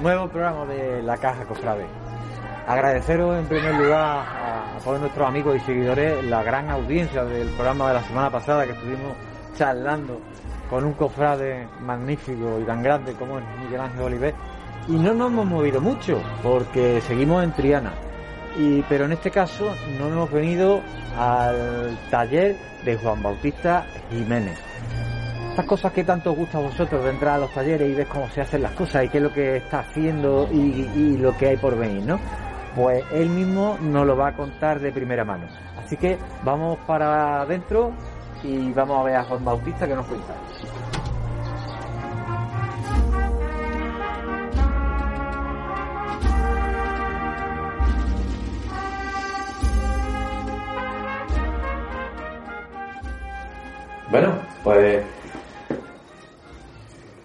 nuevo programa de La Caja Cofrade. Agradeceros en primer lugar a, todos nuestros amigos y seguidores la gran audiencia del programa de la semana pasada que estuvimos charlando con un cofrade magnífico y tan grande como es Miguel Ángel Oliver. Y no nos hemos movido mucho porque seguimos en Triana. Y, pero en este caso no hemos venido al taller de Juan Bautista Jiménez estas cosas que tanto os gusta a vosotros de entrar a los talleres y ver cómo se hacen las cosas y qué es lo que está haciendo y, y lo que hay por venir, ¿no? Pues él mismo nos lo va a contar de primera mano. Así que vamos para adentro y vamos a ver a Juan Bautista que nos cuenta. Bueno, pues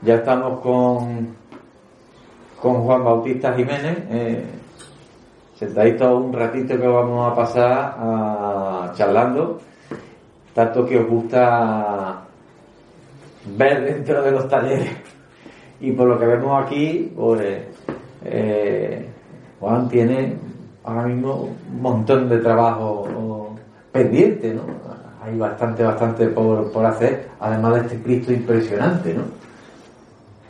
ya estamos con, con Juan Bautista Jiménez, eh, sentadito un ratito que vamos a pasar charlando, tanto que os gusta ver dentro de los talleres y por lo que vemos aquí, pues eh, Juan tiene ahora mismo un montón de trabajo pendiente, ¿no? Hay bastante, bastante por, por hacer, además de este Cristo impresionante, ¿no?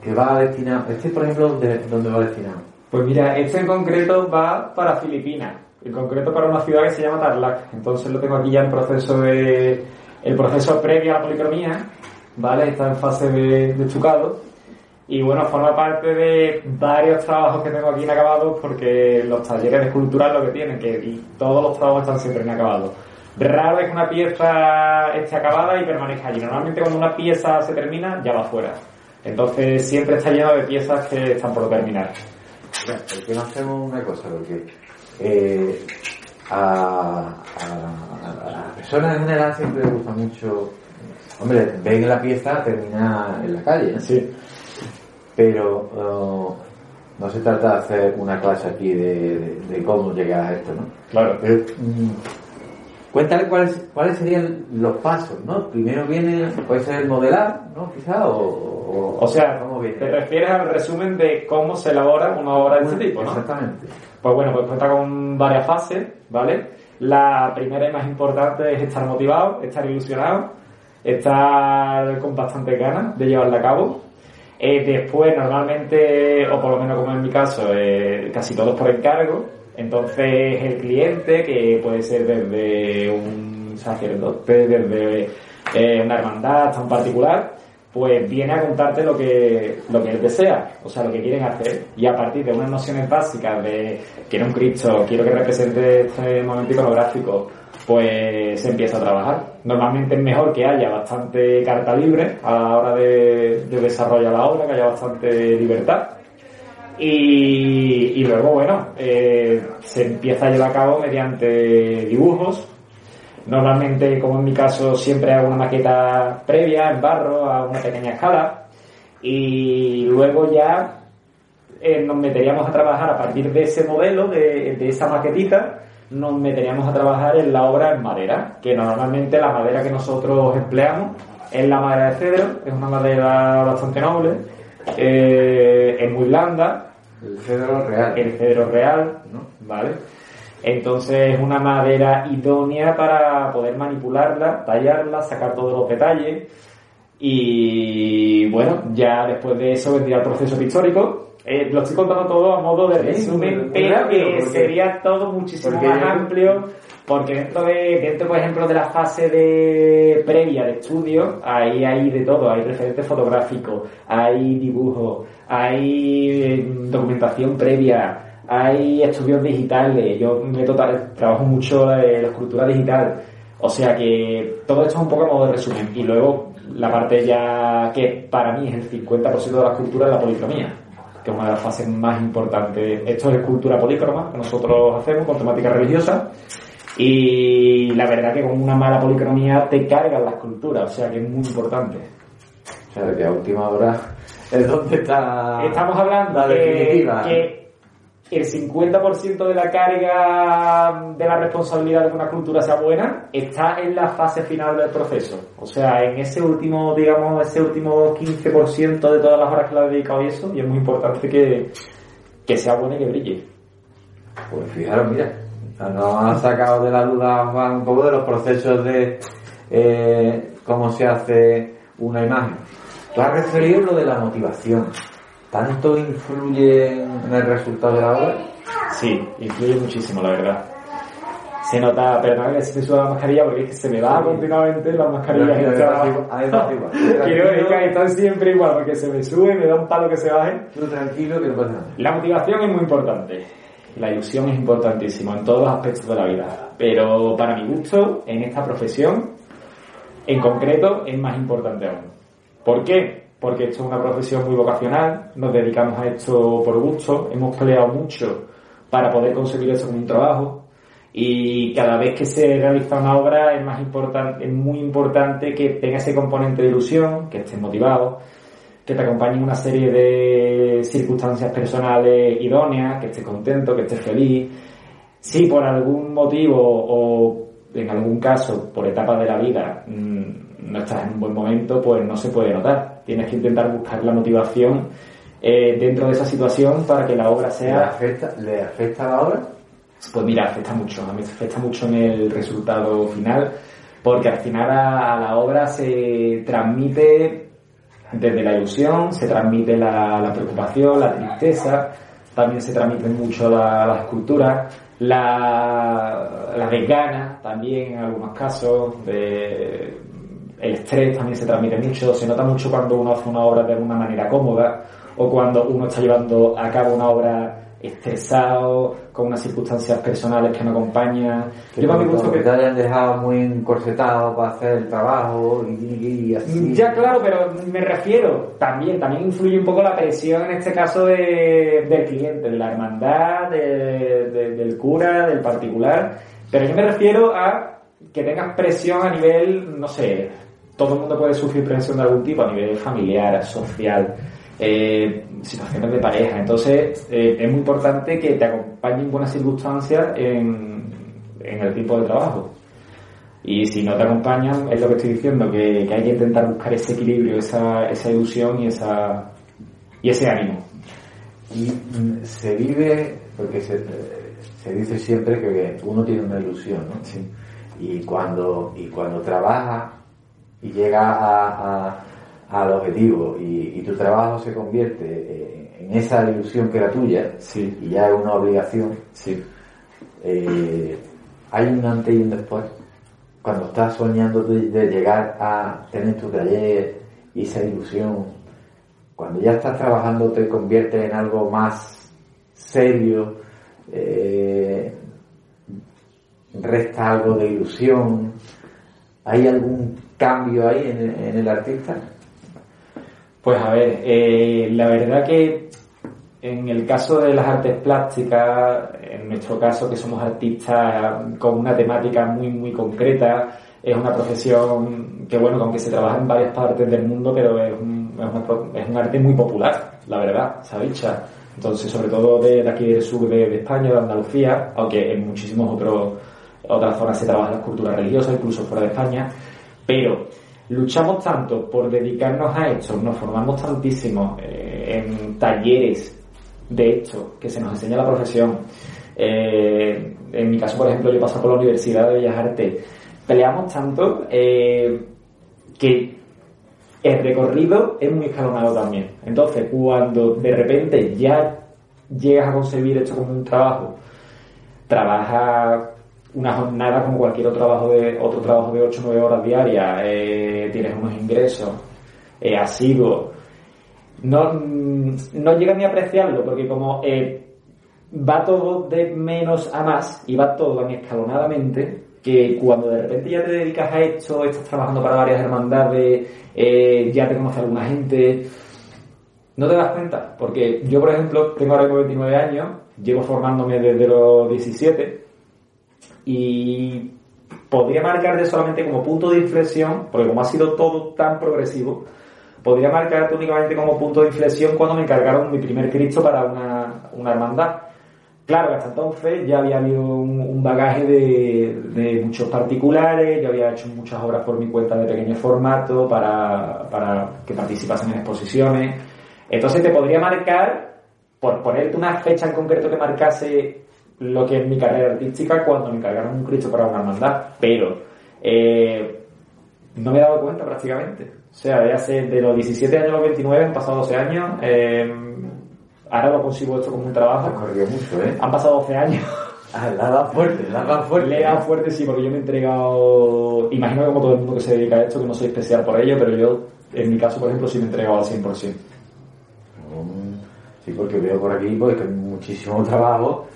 Que va destinado. Este, por ejemplo, ¿dónde, dónde va destinado? Pues mira, este en concreto va para Filipinas, en concreto para una ciudad que se llama Tarlac. Entonces lo tengo aquí ya en proceso de. el proceso previo a la policromía, ¿vale? Está en fase de, de estucado. Y bueno, forma parte de varios trabajos que tengo aquí inacabados porque los talleres de escultura lo que tienen, que y todos los trabajos están siempre inacabados. Raro es que una pieza esté acabada y permanezca allí. Normalmente cuando una pieza se termina, ya va fuera. Entonces siempre está lleno de piezas que están por terminar. ¿Por qué no hacemos una cosa? Porque eh, a, a, a, las personas en general siempre les gusta mucho, hombre, ven la pieza termina en la calle, ¿no? Sí. pero uh, no se trata de hacer una clase aquí de, de, de cómo llegar a esto, ¿no? Claro. Pero, mm, Cuéntale cuáles, cuáles serían los pasos, ¿no? Primero viene, puede ser el modelar, ¿no? Quizá, o, o, O sea, ¿cómo viene? te refieres al resumen de cómo se elabora una obra de este tipo, ¿no? Exactamente. Pues bueno, pues cuenta con varias fases, ¿vale? La primera y más importante es estar motivado, estar ilusionado, estar con bastante ganas de llevarla a cabo. Eh, después, normalmente, o por lo menos como en mi caso, eh, casi todos por encargo. Entonces, el cliente, que puede ser desde un sacerdote, desde eh, una hermandad un particular, pues viene a contarte lo que, lo que él desea, o sea, lo que quieren hacer. Y a partir de unas nociones básicas de quiero un Cristo, quiero que represente este momento iconográfico, pues se empieza a trabajar. Normalmente es mejor que haya bastante carta libre a la hora de desarrollar la obra, que haya bastante libertad. Y, y luego, bueno, eh, se empieza a llevar a cabo mediante dibujos. Normalmente, como en mi caso, siempre hago una maqueta previa en barro a una pequeña escala. Y luego ya eh, nos meteríamos a trabajar a partir de ese modelo, de, de esa maquetita, nos meteríamos a trabajar en la obra en madera, que normalmente la madera que nosotros empleamos es la madera de cedro, es una madera bastante noble, eh, es muy blanda, El cedro real. el cedro real, ¿no? ¿Vale? Entonces es una madera idónea para poder manipularla, tallarla, sacar todos los detalles y bueno, ya después de eso vendría el proceso pictórico. Eh, lo estoy contando todo a modo de resumen, pero que sería todo muchísimo más amplio Porque dentro de, dentro, por ejemplo, de la fase de previa de estudio, ahí hay de todo, hay referentes fotográficos, hay dibujos, hay eh, documentación previa, hay estudios digitales, yo me total, trabajo mucho en la escultura digital, o sea que todo esto es un poco modo de resumen. Y luego la parte ya que para mí es el 50% de la escultura es la policromía, que es una de las fases más importantes. Esto es escultura polícroma que nosotros hacemos con temática religiosa y la verdad que con una mala policromía te cargan la escultura, o sea que es muy importante. O sea, que a última hora es donde está Estamos hablando la que, definitiva. que el 50% de la carga de la responsabilidad de que una cultura sea buena está en la fase final del proceso. O sea, en ese último, digamos, ese último 15% de todas las horas que le he dedicado a eso, y es muy importante que, que sea buena y que brille. Pues fijaros, mira, nos han sacado de la duda Juan un poco de los procesos de eh, cómo se hace una imagen. Tú has referido lo de la motivación. ¿Tanto influye en el resultado de la obra? Sí, influye muchísimo, la verdad. Se nota, perdón que se me suba la mascarilla porque es que se me va continuamente la mascarilla. Quiero decir que están siempre igual porque se me sube, me da un palo que se baje. Tú tranquilo que no pasa nada. La motivación es muy importante. La ilusión es importantísimo en todos los aspectos de la vida. Pero para mi gusto, en esta profesión, en concreto, es más importante aún. ¿Por qué? Porque esto es una profesión muy vocacional, nos dedicamos a esto por gusto, hemos peleado mucho para poder conseguir esto como un trabajo y cada vez que se realiza una obra es más importante, es muy importante que tenga ese componente de ilusión, que estés motivado, que te acompañe una serie de circunstancias personales idóneas, que estés contento, que estés feliz. Si por algún motivo o en algún caso por etapas de la vida mmm, no estás en un buen momento, pues no se puede notar. Tienes que intentar buscar la motivación eh, dentro de esa situación para que la obra ¿Le sea afecta, ¿Le afecta la obra? pues mira, afecta mucho, a mí afecta mucho en el resultado final, porque al final a, a la obra se transmite desde la ilusión, se transmite la, preocupación, la tristeza, también se transmite mucho la, la escultura, la, la también en algunos casos, de- el estrés también se transmite mucho, se nota mucho cuando uno hace una obra de una manera cómoda o cuando uno está llevando a cabo una obra estresado, con unas circunstancias personales que no acompañan. Yo para mi gusto que que te hayan dejado muy encorsetado para hacer el trabajo y, y así. Ya, claro, pero me refiero también, también influye un poco la presión en este caso de- del cliente, de la hermandad, de- de- del cura, del particular. Pero yo me refiero a que tengas presión a nivel, no sé, todo el mundo puede sufrir presión de algún tipo, a nivel familiar, social, eh, situaciones de pareja. Entonces, eh, es muy importante que te acompañen buenas circunstancias en, en el tiempo de trabajo. Y si no te acompañan, es lo que estoy diciendo, que, que hay que intentar buscar ese equilibrio, esa, esa ilusión y, esa, y ese ánimo. Y mm, se vive, porque se, se dice siempre que uno tiene una ilusión, ¿no? Y cuando, y cuando trabaja y llega a, a- al objetivo y, y tu trabajo se convierte eh, en esa ilusión que era tuya Sí, y ya es una obligación, sí. eh, hay un antes y un después. Cuando estás soñando de, de llegar a tener tu taller y esa ilusión, cuando ya estás trabajando te conviertes en algo más serio, eh, resta algo de ilusión. ¿Hay algún cambio ahí en el artista? Pues a ver, eh, la verdad que en el caso de las artes plásticas, en nuestro caso que somos artistas con una temática muy muy concreta, es una profesión que bueno, que aunque se trabaja en varias partes del mundo, pero es un, es una es un arte muy popular, la verdad, se ha dicho. Entonces, sobre todo de, aquí del sur de, de España, de Andalucía, aunque en muchísimos otros otras zonas se trabaja la escultura religiosa, incluso fuera de España, pero luchamos tanto por dedicarnos a esto, nos formamos tantísimo eh, en talleres de esto, que se nos enseña la profesión. Eh, en mi caso, por ejemplo, yo paso por la Universidad de Bellas Artes. Peleamos tanto eh, que el recorrido es muy escalonado también. Entonces, cuando de repente ya llegas a concebir esto como un trabajo, trabajas una jornada como cualquier otro trabajo de otro trabajo de 8 o 9 horas diarias, eh, tienes unos ingresos eh, asiduos. No, no llegas ni a apreciarlo, porque como eh, va todo de menos a más y va todo tan escalonadamente que cuando de repente ya te dedicas a esto, estás trabajando para varias hermandades, eh, ya te conoce alguna gente, no te das cuenta. Porque yo, por ejemplo, tengo ahora mismo 29 años, llevo formándome desde los 17 y podría marcarte solamente como punto de inflexión, porque como ha sido todo tan progresivo, podría marcarte únicamente como punto de inflexión cuando me encargaron mi primer Cristo para una, una hermandad. Claro, hasta entonces ya había habido un, bagaje de, de, muchos particulares, yo había hecho muchas obras por mi cuenta de pequeño formato para, para que participasen en exposiciones. Entonces te podría marcar, por ponerte una fecha en concreto que marcase lo que es mi carrera artística cuando me encargaron un Cristo para una hermandad, pero eh, no me he dado cuenta prácticamente. O sea, de hace de los 17 años a los 29 han pasado 12 años. Eh, ahora lo consigo esto como un trabajo. mucho, ¿eh? Han pasado 12 años. Ah, la da fuerte, la da fuerte. Le da fuerte, sí, porque yo me he entregado. Imagino que como todo el mundo que se dedica a esto, que no soy especial por ello, pero yo, en mi caso, por ejemplo, sí me he entregado al 100%. Sí, porque veo por aquí pues, que hay muchísimo trabajo.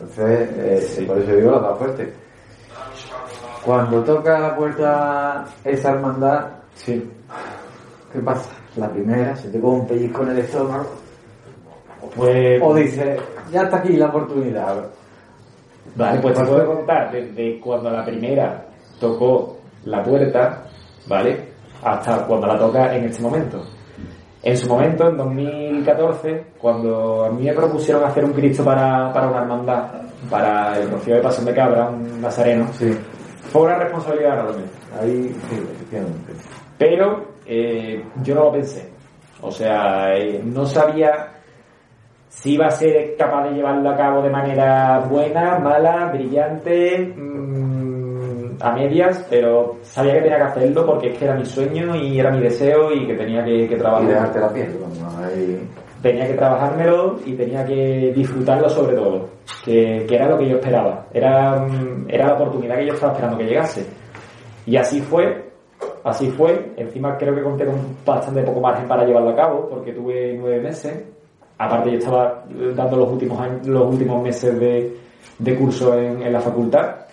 Entonces, eh, por eso digo, la da fuerte. Cuando toca la puerta esa hermandad, sí. ¿qué pasa? La primera, se te pone un pellizco en el estómago pues, o dice, ya está aquí la oportunidad. Vale, pues te puedo contar desde cuando la primera tocó la puerta, ¿vale? Hasta cuando la toca en este momento. En su momento, en 2014, cuando a mí me propusieron hacer un Cristo para, para una hermandad, para el Rocío de Pasión de Cabra, un nazareno, sí. fue una responsabilidad enorme. Ahí, sí, efectivamente. Pero eh, yo no lo pensé. O sea, eh, no sabía si iba a ser capaz de llevarlo a cabo de manera buena, mala, brillante, mmm, a medias, pero sabía que tenía que hacerlo porque es que era mi sueño y era mi deseo y que tenía que, que trabajar. Y dejarte la piel, hay... Tenía que trabajármelo y tenía que disfrutarlo sobre todo, que, que era lo que yo esperaba, era, era la oportunidad que yo estaba esperando que llegase. Y así fue, así fue, encima creo que conté con bastante poco margen para llevarlo a cabo, porque tuve nueve meses, aparte yo estaba dando los últimos años, los últimos meses de, de curso en, en, la facultad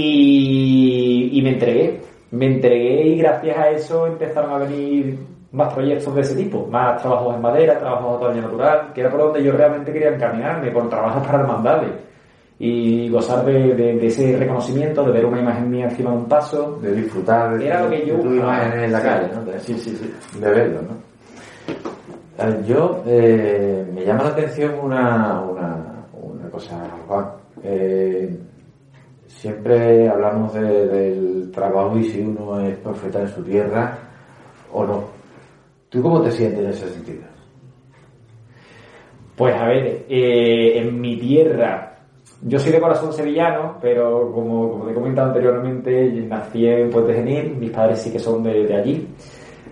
y, y, me entregué me entregué y gracias a eso empezaron a venir más proyectos de ese tipo más trabajos en madera, trabajos de otoño natural que era por donde yo realmente quería encaminarme con trabajos para hermandades y gozar de, de, de, ese reconocimiento, de ver una imagen mía encima de un paso, de disfrutar de, era lo que yo tu imagen en la sí, calle, ¿no? De, sí, sí, sí. de verlo, ¿no? Yo, eh, me llama la atención una, una, una cosa, Juan. Eh, siempre hablamos de, del trabajo y si uno es profeta en su tierra o no. ¿Tú cómo te sientes en ese sentido? Pues a ver, eh, en mi tierra, yo soy de corazón sevillano, pero como, te he comentado anteriormente, nací en Puente Genil, mis padres sí que son de, allí.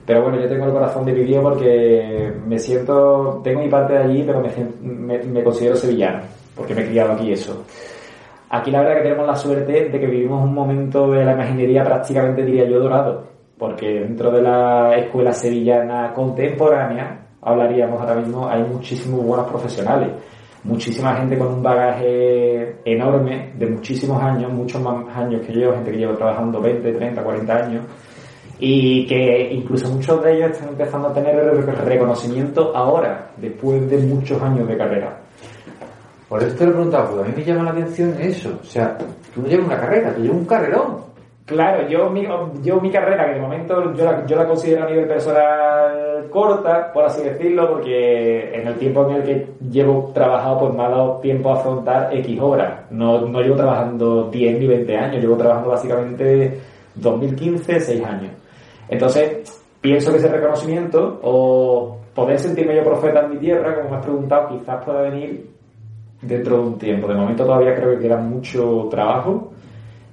Pero bueno, yo tengo el corazón dividido porque me siento, tengo mi parte de allí, pero me, me, considero sevillano, porque me he criado aquí eso. Aquí la verdad que tenemos la suerte de que vivimos un momento de la imaginería prácticamente, diría yo, dorado, porque dentro de la escuela sevillana contemporánea, hablaríamos ahora mismo, hay muchísimos buenos profesionales, muchísima gente con un bagaje enorme de muchísimos años, muchos más años que yo, gente que lleva trabajando 20, 30, 40 años, y que incluso muchos de ellos están empezando a tener reconocimiento ahora, después de muchos años de carrera. Por eso te lo he preguntado, porque a mí me llama la atención eso. O sea, tú no llevas una carrera, tú llevas un carrerón. Claro, yo mi, yo mi carrera, que de momento yo la, yo la considero a nivel personal corta, por así decirlo, porque en el tiempo en el que llevo trabajado, pues me ha dado tiempo a afrontar X horas. No, no llevo trabajando 10 ni 20 años, llevo trabajando básicamente 2015, 6 años. Entonces, pienso que ese reconocimiento o poder sentirme yo profeta en mi tierra, como me has preguntado, quizás pueda venir dentro de un tiempo. De momento todavía creo que queda mucho trabajo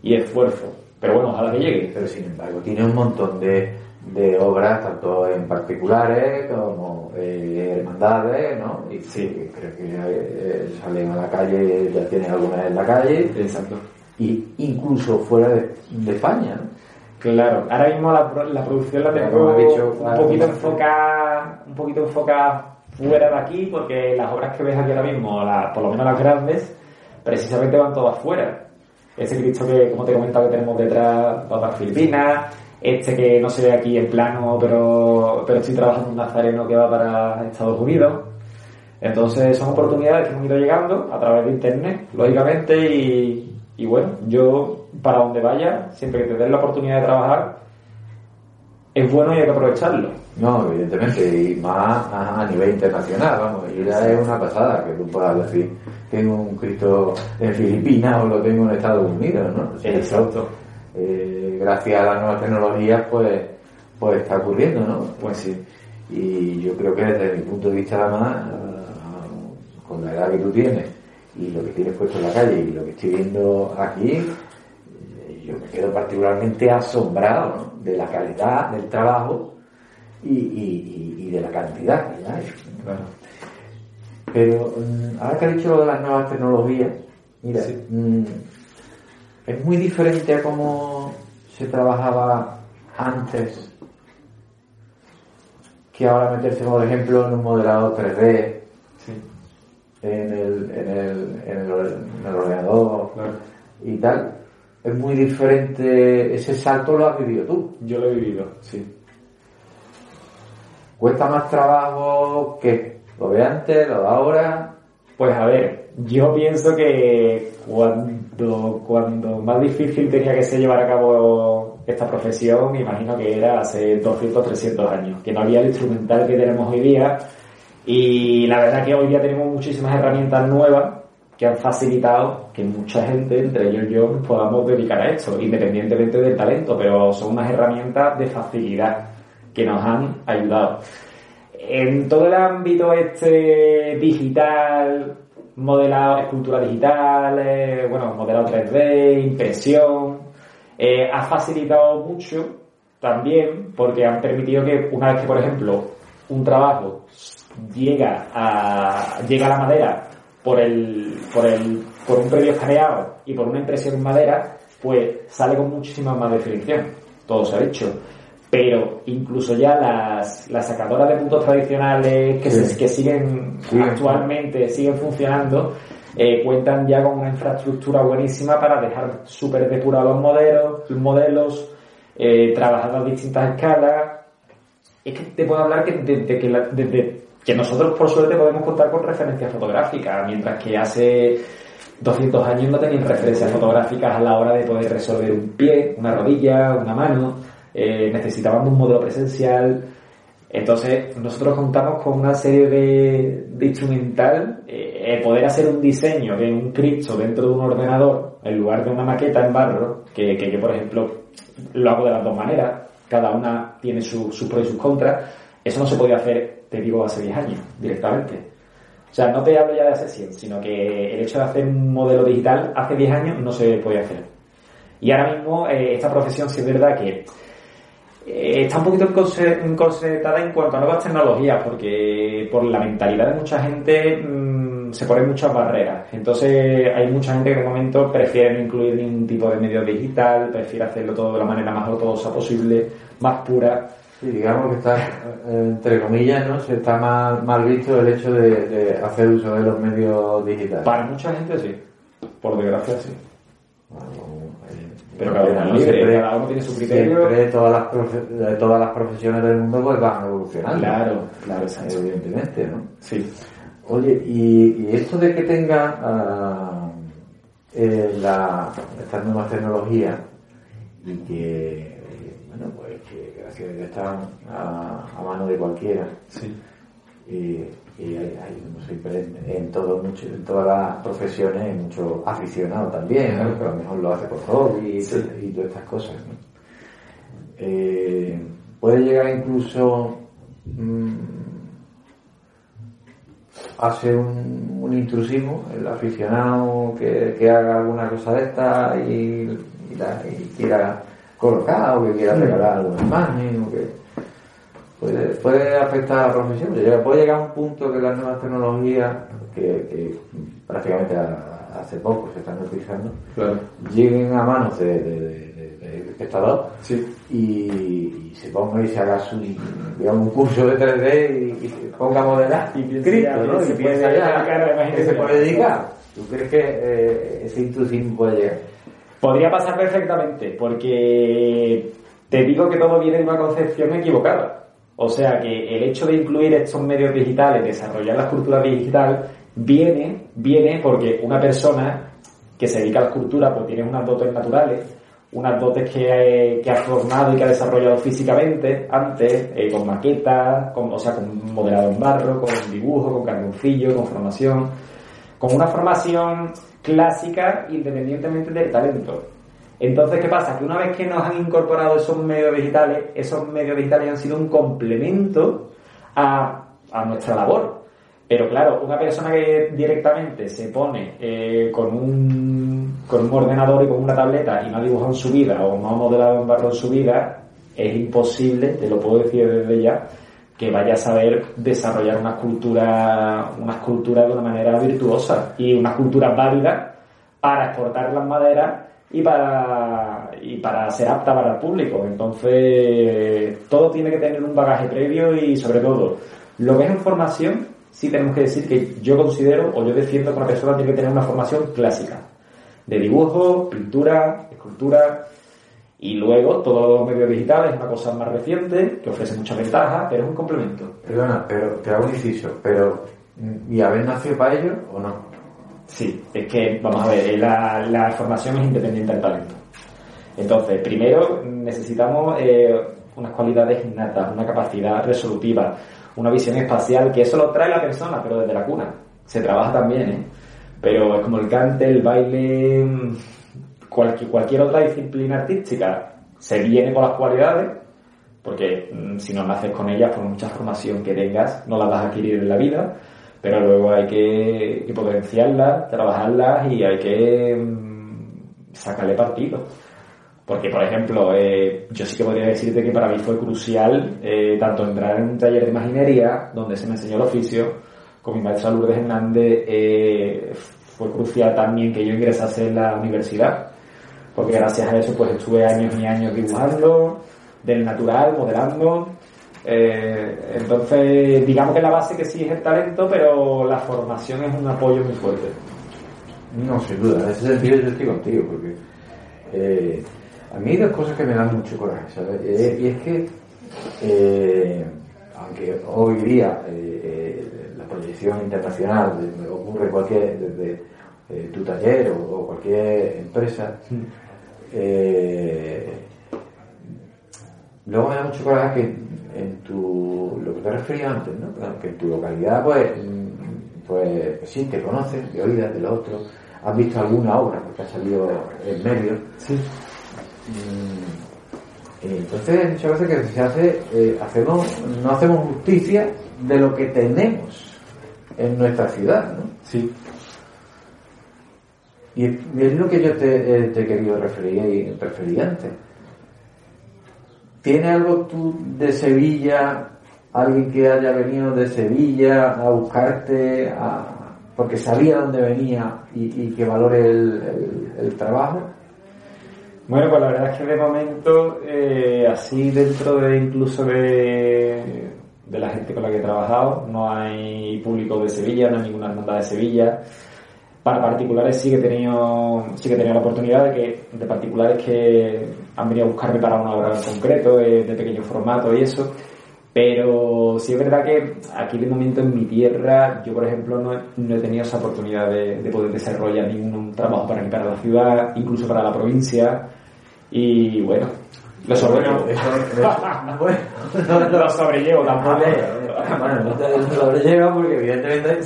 y esfuerzo. Pero bueno, ojalá que llegue. Pero sin embargo, tiene un montón de, de obras, tanto en particulares como eh, hermandades, ¿no? Y sí. creo que eh, salen a la calle, ya tienen algunas en la calle. Exacto. y incluso fuera de, España. Claro, ahora mismo la, la producción la tengo dicho, un poquito enfocada, un poquito enfocada fuera de aquí, porque las obras que ves aquí ahora mismo, por lo menos las grandes, precisamente van todas fuera. Ese Cristo que, como te he comentado, que tenemos detrás va para Filipinas, este que no se ve aquí en plano, pero, pero estoy trabajando un nazareno que va para Estados Unidos. Entonces son oportunidades que han ido llegando a través de internet, lógicamente, y, y bueno, yo para donde vaya, siempre que te den la oportunidad de trabajar, es bueno y hay que aprovecharlo. No, evidentemente, y más a, nivel internacional, vamos, y ya es una pasada que tú puedas decir, tengo un Cristo en Filipinas o lo tengo en Estados Unidos, ¿no? Exacto. Eh, gracias a las nuevas tecnologías, pues, pues está ocurriendo, ¿no? Pues sí. Y yo creo que desde mi punto de vista, además, con la edad que tú tienes y lo que tienes puesto en la calle y lo que estoy viendo aquí, yo me quedo particularmente asombrado de la calidad del trabajo y, de la cantidad que hay. Pero mm, ahora que ha dicho lo de las nuevas tecnologías, mira, mm, es muy diferente a cómo se trabajaba antes que ahora meterse, por ejemplo, en un modelado 3D, en, el, en, el, en, el, ordenador y tal es muy diferente, ese salto lo has vivido tú. Yo lo he vivido, sí. ¿Cuesta más trabajo que lo de antes, lo de ahora? Pues a ver, yo pienso que cuando, cuando más difícil tenía que ser llevar a cabo esta profesión, me imagino que era hace 200, 300 años, que no había el instrumental que tenemos hoy día y la verdad que hoy día tenemos muchísimas herramientas nuevas que han facilitado que mucha gente, entre ellos yo, podamos dedicar a esto, independientemente del talento, pero son unas herramientas de facilidad que nos han ayudado. En todo el ámbito este digital, modelado, escultura digital, eh, bueno, modelado 3D, impresión, eh, ha facilitado mucho también porque han permitido que una vez que, por ejemplo, un trabajo llega a, llega a la madera por el, por el, por un previo escaneado y por una impresión en madera, pues sale con muchísima más definición. Todo se ha hecho. Pero incluso ya las, las sacadoras de puntos tradicionales que, que siguen actualmente, siguen funcionando, eh, cuentan ya con una infraestructura buenísima para dejar súper depurados los modelos, los modelos eh, trabajando a distintas escalas. Es que te puedo hablar que desde que desde que nosotros por suerte podemos contar con referencias fotográficas, mientras que hace 200 años no tenían referencias fotográficas a la hora de poder resolver un pie, una rodilla, una mano, eh, necesitábamos un modelo presencial. Entonces, nosotros contamos con una serie de, de instrumental, eh, poder hacer un diseño de un Cristo dentro de un ordenador, en lugar de una maqueta en barro, que, que yo, por ejemplo, lo hago de las dos maneras, cada una tiene sus su pros y sus contras, eso no se podía hacer te digo hace 10 años directamente. O sea, no te hablo ya de hace 100, sino que el hecho de hacer un modelo digital hace 10 años no se podía hacer. Y ahora mismo eh, esta profesión sí es verdad que eh, está un poquito encorsetada en cuanto a nuevas tecnologías, porque por la mentalidad de mucha gente mm, se ponen muchas barreras. Entonces hay mucha gente que de momento prefiere no incluir ningún tipo de medio digital, prefiere hacerlo todo de la manera más ortodoxa posible, más pura Sí, digamos que está, entre comillas, ¿no? Se está mal, mal visto el hecho de, hacer uso de los medios digitales. Para mucha gente sí, por desgracia sí. Eh, pero cada uno, siempre, cada uno tiene su criterio. Siempre todas las, todas las profesiones del mundo pues van evolucionando. Claro, claro, evidentemente, ¿no? Sí. Oye, y, esto de que tenga uh, eh, la, estas nuevas tecnologías y que, que están a, mano de cualquiera. Sí. Y, hay, en, todo, mucho, en todas las profesiones hay mucho aficionado también, ¿no? que a lo mejor lo hace por hobby y, todas estas cosas. Eh, puede llegar incluso mm, a ser un, intrusismo, el aficionado que, que, haga alguna cosa de esta y, y quiera colocado, que quiera regalar alguna imagen, o que puede, puede afectar a la profesión. Puede llegar a un punto que las nuevas tecnologías, que, prácticamente hace poco se están utilizando, Claro. lleguen a manos de, de, de- de- espectador Sí. y, y se ponga y se haga su, digamos, un curso de 3D y, y se ponga a modelar Y Cristo, ya, ¿no? y se piensa se puede dedicar. ¿Tú crees que eh, ese intrusismo puede llegar? Podría pasar perfectamente, porque te digo que todo viene de una concepción equivocada. O sea que el hecho de incluir estos medios digitales, desarrollar la cultura digital, viene, viene porque una persona que se dedica a la escultura pues tiene unas dotes naturales, unas dotes que, eh, que ha formado y que ha desarrollado físicamente antes, eh, con maquetas, con, o sea, con modelado en barro, con dibujo, con carboncillo, con formación, con una formación clásica independientemente del talento. Entonces, ¿qué pasa? Que una vez que nos han incorporado esos medios digitales, esos medios digitales han sido un complemento a, a nuestra labor. Pero claro, una persona que directamente se pone eh, con, un, con un ordenador y con una tableta y no ha dibujado en su vida o no ha modelado en barro en su vida, es imposible, te lo puedo decir desde ya, que vaya a saber desarrollar una escultura, una escultura de una manera virtuosa y una escultura válida para exportar las maderas y para, y para ser apta para el público. Entonces, todo tiene que tener un bagaje previo y sobre todo, lo que es en formación, sí tenemos que decir que yo considero o yo defiendo que una persona tiene que tener una formación clásica de dibujo, pintura, escultura y luego todos los medios digitales es una cosa más reciente que ofrece muchas ventajas, pero es un complemento. Perdona, pero te hago un inciso, pero ¿y haber nacido para ello o no? Sí, es que, vamos a ver, la, la formación es independiente del talento. Entonces, primero necesitamos eh, unas cualidades innatas, una capacidad resolutiva, una visión espacial, que eso lo trae la persona, pero desde la cuna. Se trabaja también, ¿eh? Pero es como el cante, el baile, mm, cualquier, otra disciplina artística se viene con las cualidades, porque mm, si no naces con ellas, por mucha formación que tengas, no las vas a adquirir en la vida, pero luego hay que, que potenciarlas, trabajarlas y hay que mm, sacarle partido. Porque, por ejemplo, eh, yo sí que podría decirte que para mí fue crucial eh, tanto entrar en un taller de imaginería, donde se me enseñó el oficio, con mi maestra Lourdes Hernández, eh, fue crucial también que yo ingresase en la universidad, porque gracias a eso pues estuve años y años dibujando, del natural, modelando. Eh, entonces, digamos que la base que sí es el talento, pero la formación es un apoyo muy fuerte. No, sin duda. En ese sentido yo estoy contigo, porque eh, a mí hay dos cosas que me dan mucho coraje, ¿sabes? Eh, y es que, eh, aunque hoy día eh, eh, la proyección internacional ocurre cualquier, desde eh, tu taller o, o cualquier empresa, eh, luego me da mucho coraje que en tu, lo que te refería antes, ¿no? Que en tu localidad, pues, mm, pues sí, te conoces de oídas de lo otro, has visto alguna obra porque ha salido en medio. Mm, y entonces muchas veces que se hace, eh, hacemos, no hacemos justicia de lo que tenemos en nuestra ciudad, ¿no? Sí. Y es lo que yo te, eh, he querido referir, referir antes. ¿Tiene algo tú de Sevilla, alguien que haya venido de Sevilla a buscarte, porque sabía dónde venía y, que valore el trabajo? Bueno, pues la verdad es que de momento, eh, así dentro de incluso de, de la gente con la que he trabajado, no hay público de Sevilla, no hay ninguna hermandad de Sevilla. Para particulares sí que he tenido, sí que he la oportunidad de que, de particulares que han venido a buscarme para una obra en concreto, de, de pequeño formato y eso. Pero sí es verdad que aquí de momento en mi tierra, yo por ejemplo no he, tenido esa oportunidad de, de poder desarrollar ningún trabajo para aquí, para la ciudad, incluso para la provincia. Y bueno, lo sobrellevo. Eso- eso- bueno, no, no, Lo sobrellevo tampoco. bueno, no te lo porque evidentemente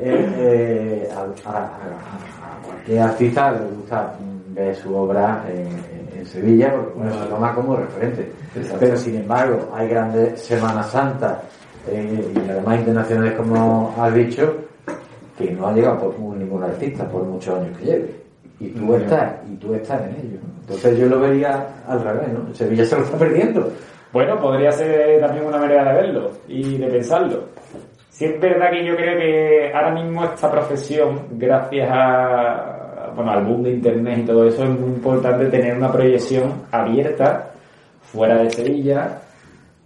eh, eh, a, a- a- a cualquier artista le gusta ver su obra en, Sevilla porque bueno, se toma como referente. Pero sin embargo hay grandes Semanas Santas eh, y además internacionales como has dicho que no ha llegado por ningún artista por muchos años que lleve. Y tú estás, y tú estás en ello. Entonces yo lo vería al revés, ¿no? Sevilla se lo está perdiendo. Bueno, podría ser también una manera de verlo y de pensarlo. Sí es verdad que yo creo que ahora mismo esta profesión, gracias a, bueno, al boom de internet y todo eso, es muy importante tener una proyección abierta fuera de Sevilla,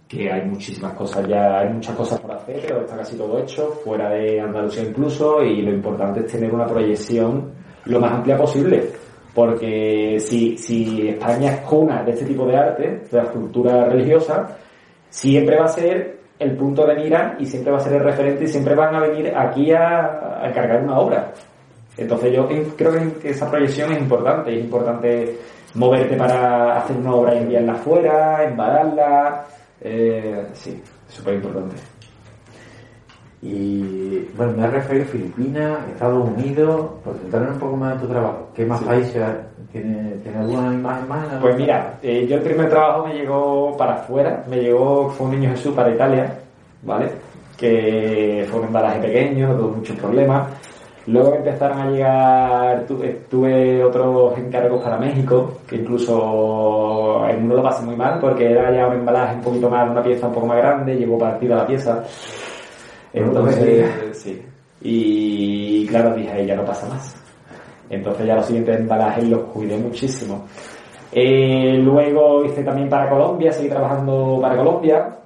que hay muchísimas cosas ya, hay muchas cosas por hacer, pero está casi todo hecho, fuera de Andalucía incluso, y lo importante es tener una proyección lo más amplia posible. Porque si, si España es cuna de este tipo de arte, de la cultura religiosa, siempre va a ser el punto de mira y siempre va a ser el referente y siempre van a venir aquí a, a encargar una obra. Entonces yo creo que esa proyección es importante, es importante moverte para hacer una obra y enviarla afuera, embalarla, eh, sí, súper importante. Y bueno, me has referido a Filipinas, Estados Unidos, por centrarnos un poco más en tu trabajo. ¿Qué más Sí. países tiene, tiene alguna imagen más? Pues mira, eh, yo el primer trabajo me llegó para afuera, me llegó, fue un niño Jesús para Italia, ¿vale? Que fue un embalaje pequeño, no tuvo muchos problemas. Luego empezaron a llegar, tuve, tuve otros encargos para México, que incluso en uno lo pasé muy mal porque era ya un embalaje un poquito más, una pieza un poco más grande, llegó partida la pieza. Entonces, sí. Y claro, dije, ahí ya no pasa más. Entonces ya los siguientes embalajes los cuidé muchísimo. Eh, luego hice también para Colombia, seguí trabajando para Colombia.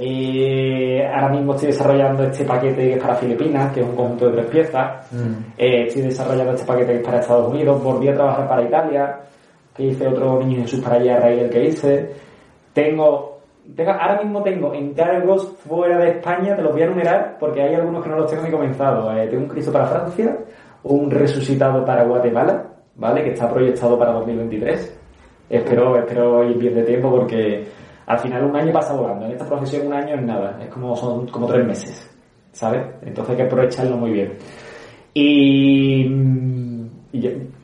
Eh, ahora mismo estoy desarrollando este paquete que es para Filipinas, que es un conjunto de tres piezas. Mm. Eh, estoy desarrollando este paquete que es para Estados Unidos. Volví a trabajar para Italia, que hice otro Niño Jesús para allá a raíz del que hice. Tengo, tengo, ahora mismo tengo encargos fuera de España, te los voy a enumerar porque hay algunos que no los tengo ni comenzado. Eh, tengo un Cristo para Francia, un resucitado para Guatemala, ¿vale? Que está proyectado para 2023. Espero, espero ir bien de tiempo porque al final un año pasa volando. En esta profesión un año es nada, es como, son como tres meses, ¿sabes? Entonces hay que aprovecharlo muy bien. Y, mm,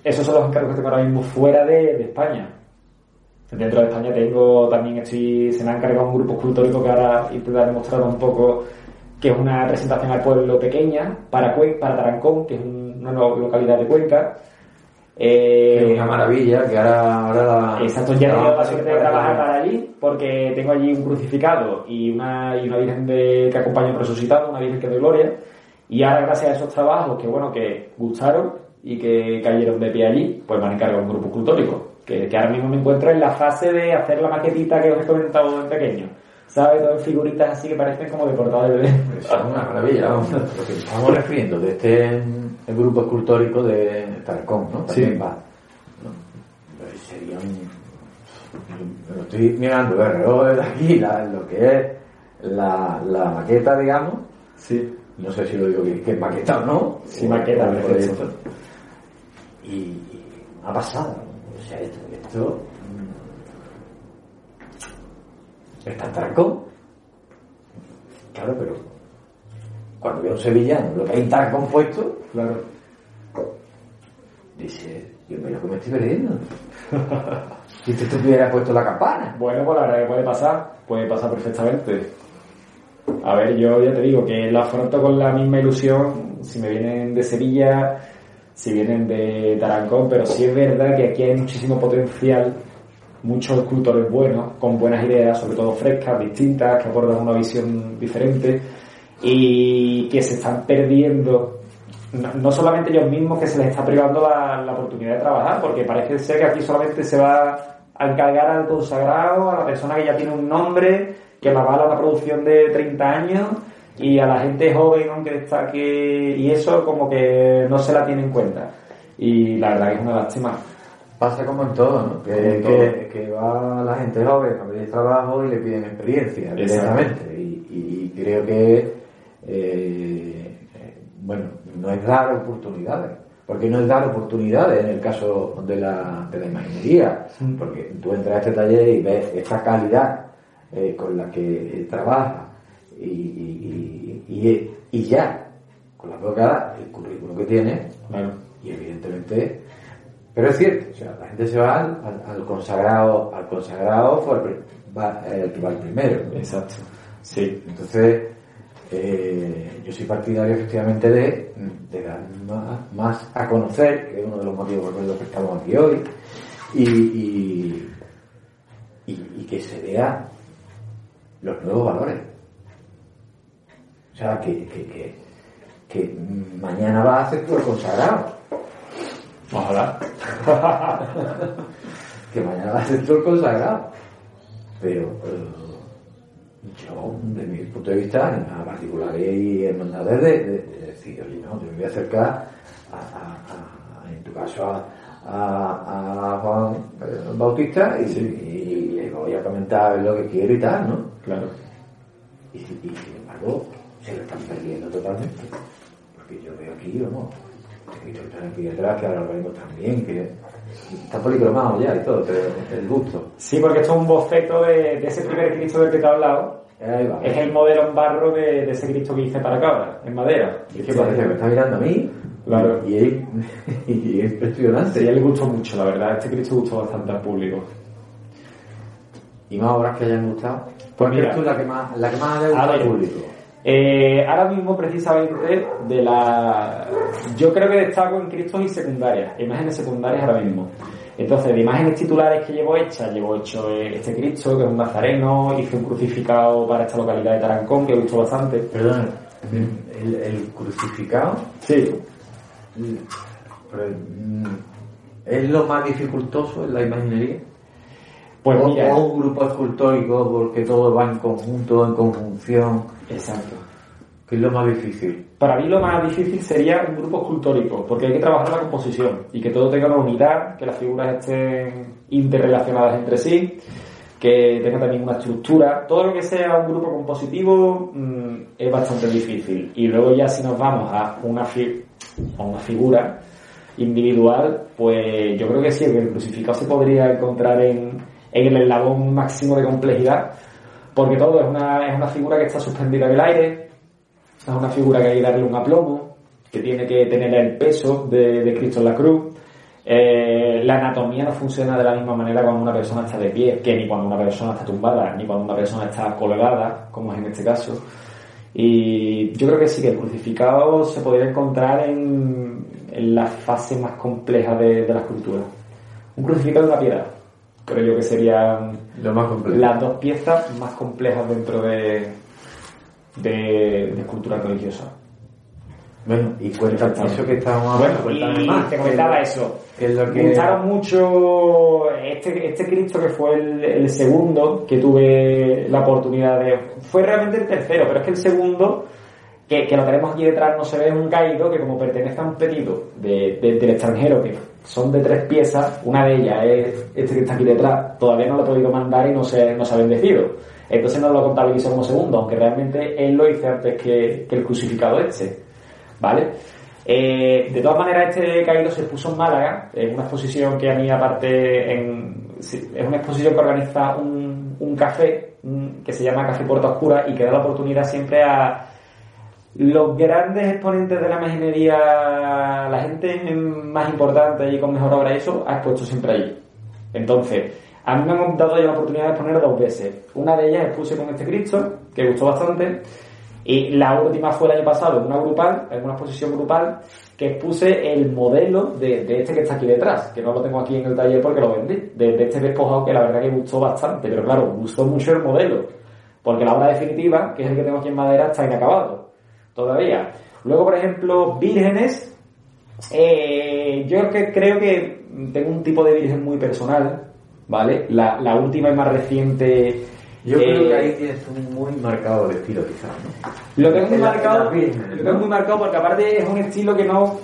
esos son los encargos que tengo ahora mismo fuera de España. Dentro de España tengo también estoy, se me ha encargado un grupo escultórico que ahora intentaré demostrar un poco que es una presentación al pueblo pequeña para para Tarancón, que es un- una lo- localidad de Cuenca. Eh, Es una maravilla que ahora, ahora la. Exacto, ya he la- suerte de trabajar para allí porque tengo allí un crucificado y una, y una virgen de, que acompaña a un resucitado, una virgen que de gloria. Y ahora, gracias a esos trabajos que, bueno, que gustaron y que cayeron de pie allí, pues me han encargado un grupo escultórico. Que, que ahora mismo me encuentro en la fase de hacer la maquetita que os he comentado en pequeño. ¿Sabes? Todas figuritas así que parecen como de portada de bebé. Es una maravilla. Lo que estamos refiriendo de este el grupo escultórico de Tarcón, ¿no? También Sí. va. ¿no? Sería un. Me lo estoy mirando el reloj desde aquí, la- lo que es la, la maqueta, digamos. Sí. No sé si lo digo que, que es maqueta o no. Sí, o- maqueta, o proyecto. Y, y una pasada. O sea, esto, esto mm, está Tarcón. Claro, pero cuando veo un sevillano lo que hay en Tarcón puesto, Claro. dice, Dios mío, que me estoy perdiendo. si tú te hubieras puesto la campana. Bueno, pues la verdad que puede pasar, puede pasar perfectamente. A ver, yo ya te digo que lo afronto con la misma ilusión, si me vienen de Sevilla, si vienen de Tarancón, pero sí es verdad que aquí hay muchísimo potencial, muchos escultores buenos, con buenas ideas, sobre todo frescas, distintas, que aportan una visión diferente y que se están perdiendo no, solamente ellos mismos que se les está privando la, la oportunidad de trabajar, porque parece ser que aquí solamente se va a encargar al consagrado, a la persona que ya tiene un nombre, que la avala una producción de 30 años, y a la gente joven, aunque está que y eso como que no se la tiene en cuenta. Y la verdad que es una lástima. Pasa como en todo, ¿no? Que, que, que va la gente joven a pedir trabajo y le piden experiencia directamente. Y, y creo que, eh, eh, bueno, no es dar oportunidades. Porque no es dar oportunidades en el caso de la, de la imaginería. Mm. Porque tú entras a este taller y ves esta calidad eh, con la que trabaja y, y, y, y- ya, con la boca, el currículum que tiene, Claro. y evidentemente pero es cierto o sea la gente se va al, al- al consagrado al consagrado fue va, el que va el primero ¿no? Exacto. Sí. entonces eh, yo soy partidario efectivamente de, de dar más, más a conocer que es uno de los motivos por los que estamos aquí hoy y, y, y- y que se vea los nuevos valores O sea, que, que, que, que mañana va a ser tu consagrado. Ojalá. que mañana va a ser tu consagrado. Pero eh, yo, desde mi punto de vista, en particulares y hermandades, de, de, de, decir, oye, no, yo me voy a acercar a, a, a en tu caso a, a, a Juan eh, Bautista y, y, le voy a comentar lo que quiero y tal, ¿no? Claro. Y, y sin embargo, se lo están perdiendo totalmente. Porque yo veo aquí, vamos, que están aquí detrás, que ahora lo vemos también, que está policromado ya y todo, pero el gusto. Sí, porque esto es un boceto de, de ese primer Cristo del que te he hablado. Es el modelo en barro de, de ese Cristo que hice para cabra, en madera. Y es que parece que me está mirando a mí. Claro. Y es, y es impresionante. Sí, a él le gustó mucho, la verdad. Este Cristo gustó bastante al público. ¿Y más obras que hayan gustado? Pues ¿Cuál mira. tú la que más, la que más le gusta A al público? Eh, ahora mismo, precisamente, de la. Yo creo que destaco en Cristos y secundarias, imágenes secundarias ahora mismo. Entonces, de imágenes titulares que llevo hechas, llevo hecho eh, este Cristo, que es un nazareno, hice un crucificado para esta localidad de Tarancón, que gustó bastante. Perdón, el, el crucificado Sí, mm, es lo más dificultoso en la imaginería. Pues o, mira. o un grupo escultórico porque todo va en conjunto, en conjunción, Exacto. que es lo más difícil. Para mí lo más difícil sería un grupo escultórico, porque hay que trabajar la composición y que todo tenga una unidad, que las figuras estén interrelacionadas entre sí, que tenga también una estructura. Todo lo que sea un grupo compositivo mm, es bastante difícil. Y luego ya si nos vamos a una, fi- a una figura individual, pues yo creo que sí, que el crucificado se podría encontrar en, en el eslabón máximo de complejidad, porque todo es una, es una figura que está suspendida en el aire, es una figura que hay que darle un aplomo, que tiene que tener el peso de, de Cristo en la cruz. Eh, la anatomía no funciona de la misma manera cuando una persona está de pie, que ni cuando una persona está tumbada, ni cuando una persona está colgada, como es en este caso. Y yo creo que sí, que el crucificado se podría encontrar en, en la fase más compleja de, de la escultura. Un crucificado y una piedra. Creo yo que serían Lo más complejo. las dos piezas más complejas dentro de, de, de escultura religiosa. Bueno, y cuenta eso que estábamos Bueno, hablando, cuéntame y más. te comentaba eso. Que es lo Me gustaron mucho este, este Cristo que fue el, el segundo que tuve la oportunidad de... Fue realmente el tercero, pero es que el segundo, que, que lo tenemos aquí detrás, no se ve, es un caído que como pertenece a un pedido de, de- del extranjero, que son de tres piezas, una de ellas es este que está aquí detrás, todavía no lo he podido mandar y no se, no se ha bendecido. Entonces no lo contabilizo como segundo, aunque realmente él lo hice antes que, el crucificado este. ¿Vale? Eh, de todas maneras, este caído se expuso en Málaga, en una exposición que a mí, aparte, en, es una exposición que organiza un, un café que se llama Café Puerta Oscura y que da la oportunidad siempre a los grandes exponentes de la imaginería, la gente más importante y con mejor obra, eso ha expuesto siempre allí. Entonces, a mí me han dado ya la oportunidad de exponer dos veces. Una de ellas expuse con este Cristo, que gustó bastante, y la última fue el año pasado, en una grupal, en una exposición grupal, que expuse el modelo de, de este que está aquí detrás, que no lo tengo aquí en el taller porque lo vendí, de, de este despojado que la verdad que gustó bastante, pero claro, gustó mucho el modelo, porque la obra definitiva, que es el que tengo aquí en madera, está inacabado todavía. Luego, por ejemplo, vírgenes, eh, yo que creo que tengo un tipo de virgen muy personal, ¿vale? La, la última y más reciente... Yo eh, creo que ahí tienes un muy marcado el estilo, quizás, ¿no? Lo tengo muy marcado, lo tengo muy marcado porque aparte es un estilo que no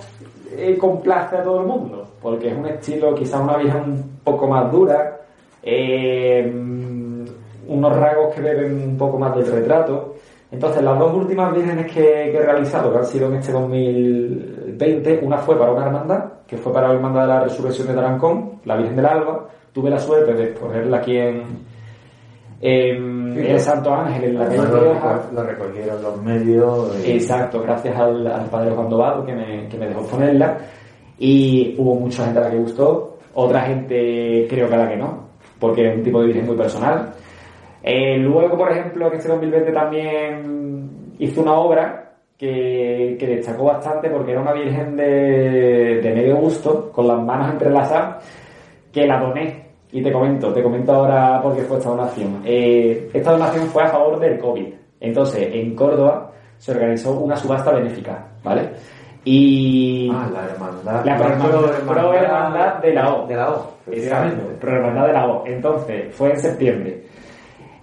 eh, complace a todo el mundo, porque es un estilo quizás una vieja un poco más dura, eh, mm, unos rasgos que beben un poco más del retrato. Entonces las dos últimas vírgenes que, que he realizado, que han sido en este 2020, una fue para una hermandad, que fue para la hermandad de la resurrección de Tarancón, la Virgen del Alba. Tuve la suerte de ponerla aquí en, en Sí, el. Santo Ángel, en la calle lo recogieron los medios. y- Exacto, gracias al, al padre Juan Dobado que me, que me dejó ponerla. Y hubo mucha gente a la que gustó, otra gente creo que a la que no, porque es un tipo de virgen muy personal. Eh, luego, por ejemplo, en este 2020 también hice una obra que, que destacó bastante porque era una virgen de, de medio gusto, con las manos entrelazadas, que la doné. Y te comento, te comento ahora por qué fue esta donación. Eh, esta donación fue a favor del COVID. Entonces, en Córdoba se organizó una subasta benéfica, ¿vale? Y Ah, la hermandad. la pro- pro hermandad de la O. De la O, Exacto, efectivamente. pro hermandad de la O. Entonces, fue en septiembre.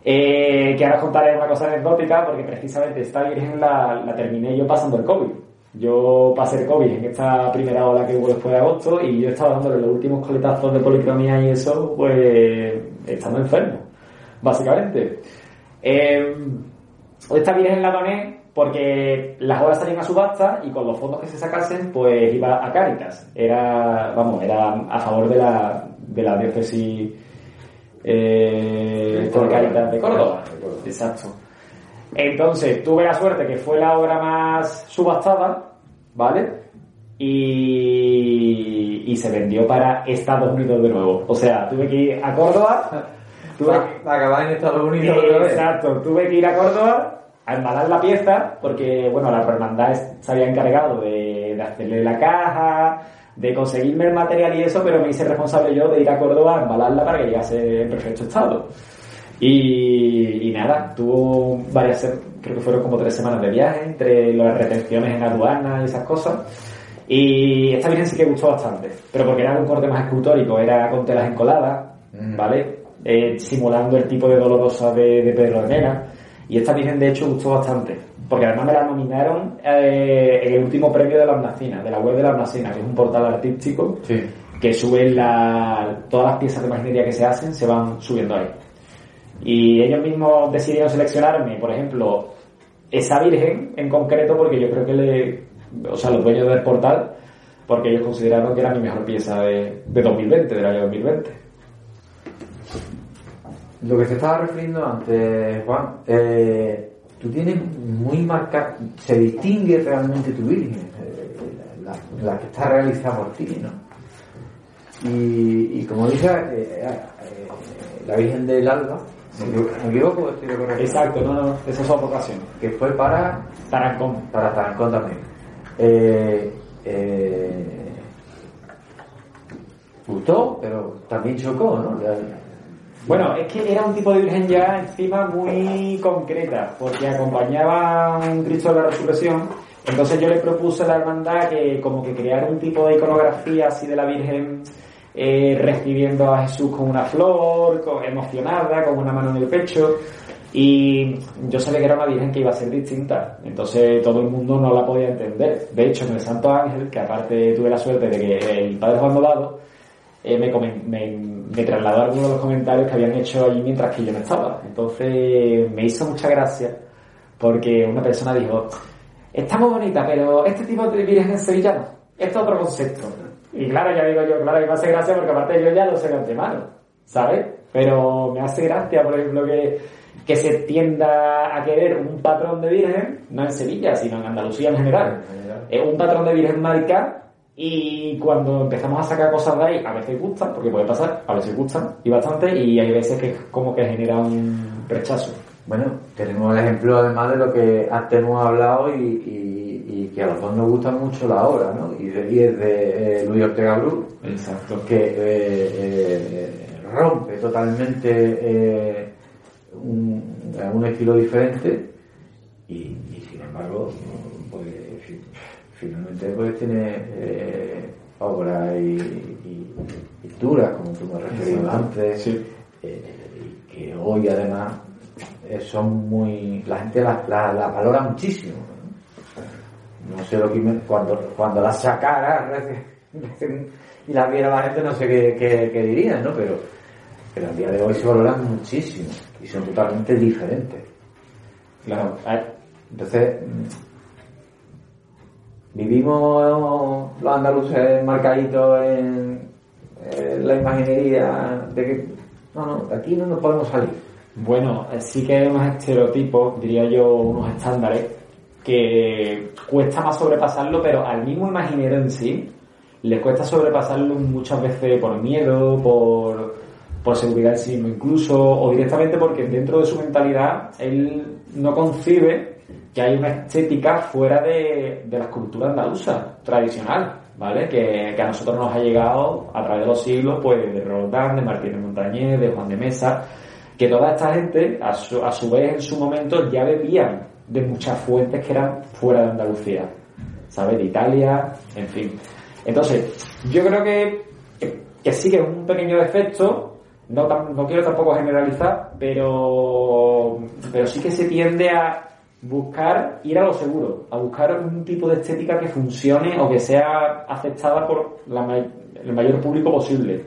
Eh, que ahora contaré una cosa anecdótica porque precisamente esta virgen la, la terminé yo pasando el COVID. Yo pasé el COVID en esta primera ola que hubo después de agosto y yo estaba dándole los últimos coletazos de policromía y eso, pues estando enfermo, básicamente. Eh, esta virgen la doné porque las obras salían a subasta y con los fondos que se sacasen, pues iba a Cáritas. Era, vamos, era a favor de la, de la diócesis eh, Córdoba. Cáritas de Córdoba. Exacto. Entonces, tuve la suerte que fue la obra más subastada, ¿vale? Y, y se vendió para Estados Unidos de nuevo. O sea, tuve que ir a Córdoba. Tuve que, Para acabar en Estados Unidos otra vez. Exacto, tuve que ir a Córdoba a embalar la pieza porque, bueno, la hermandad se había encargado de, de hacerle la caja, de conseguirme el material y eso, pero me hice responsable yo de ir a Córdoba a embalarla para que llegase en perfecto estado. Y, y nada, tuvo varias, creo que fueron como tres semanas de viaje entre las retenciones en aduanas y esas cosas. Y esta virgen sí que gustó bastante, pero porque era un corte más escultórico, era con telas encoladas, Mm. ¿vale? Eh, simulando el tipo de dolorosa de, de Pedro de Mena. Y esta virgen de hecho gustó bastante, porque además me la nominaron eh, en el último premio de la Amnacina, de la web de la Amnacina, que es un portal artístico Sí. que sube la, todas las piezas de imaginería que se hacen, se van subiendo ahí. Y ellos mismos decidieron seleccionarme, por ejemplo, esa virgen en concreto, porque yo creo que le, o sea, los dueños del portal, porque ellos consideraron que era mi mejor pieza de, de 2020, del año 2020. Lo que se estaba refiriendo antes, Juan, eh, tú tienes muy marcado, se distingue realmente tu Virgen, eh, la, la que está realizada por ti, ¿no? Y, y como dices, eh, la Virgen del Alba, ¿me equivoco? ¿Me equivoco? Estoy de acuerdo. Exacto, no, no, esa es su vocación. Que fue para Tarancón. para Tarancón también. Eh, eh, gustó, pero también chocó, ¿no? Bueno, es que era un tipo de virgen ya encima muy concreta, porque acompañaba a un Cristo de la Resurrección. Entonces yo le propuse a la hermandad que como que creara un tipo de iconografía así de la Virgen eh, recibiendo a Jesús con una flor, emocionada, con una mano en el pecho. Y yo sabía que era una virgen que iba a ser distinta, entonces todo el mundo no la podía entender. De hecho, en el Santo Ángel, que aparte tuve la suerte de que el padre Juan Dolado eh, me, me, me trasladó algunos de los comentarios que habían hecho allí mientras que yo no estaba. Entonces me hizo mucha gracia porque una persona dijo, está muy bonita, pero este tipo de virgen en sevillano, esto es otro concepto. Y claro, ya digo yo, claro, y me hace gracia porque aparte yo ya lo sé de antemano, ¿sabes? Pero me hace gracia, por ejemplo, que, que se tienda a querer un patrón de virgen, no en Sevilla, sino en Andalucía en general. Es un patrón de virgen marica y cuando empezamos a sacar cosas de ahí, a veces gustan, porque puede pasar, a veces gustan y bastante, y hay veces que como que genera un rechazo. Bueno, tenemos el ejemplo además de lo que antes hemos hablado y, y- y que a los dos nos gusta mucho la obra, ¿no? Y, de- y es de eh, Luis Ortega Bru, Exacto. que eh, eh, rompe totalmente eh, un, un estilo diferente y, sin embargo pues tiene eh, obras y, y pinturas como tú me referías Exacto. antes Sí. eh, y que hoy además eh, son muy la gente las la, la valora muchísimo ¿no? Sé lo que me- cuando cuando las sacara y las viera la gente no sé qué, qué, qué dirían no pero pero a día de hoy se valoran muchísimo y son totalmente diferentes Claro. Entonces vivimos los andaluces marcaditos en, la imaginería de que no no de aquí no nos podemos salir. Bueno, sí que hay unos estereotipos, diría yo, unos estándares, que cuesta más sobrepasarlo, pero al mismo imaginero en sí le cuesta sobrepasarlo muchas veces por miedo, por, por seguridad en sí mismo incluso, o directamente porque dentro de su mentalidad él no concibe que hay una estética fuera de, de la cultura andaluza tradicional, ¿vale? Que, que a nosotros nos ha llegado a través de los siglos, pues de Roldán, de Martínez Montañés, de Juan de Mesa, que toda esta gente, a su, a su vez en su momento, ya bebían de muchas fuentes que eran fuera de Andalucía, ¿sabes? De Italia, en fin. Entonces, yo creo que, que, sí que es un pequeño defecto, no, no quiero tampoco generalizar, pero, pero sí que se tiende a buscar ir a lo seguro, a buscar un tipo de estética que funcione o que sea aceptada por el mayor público posible.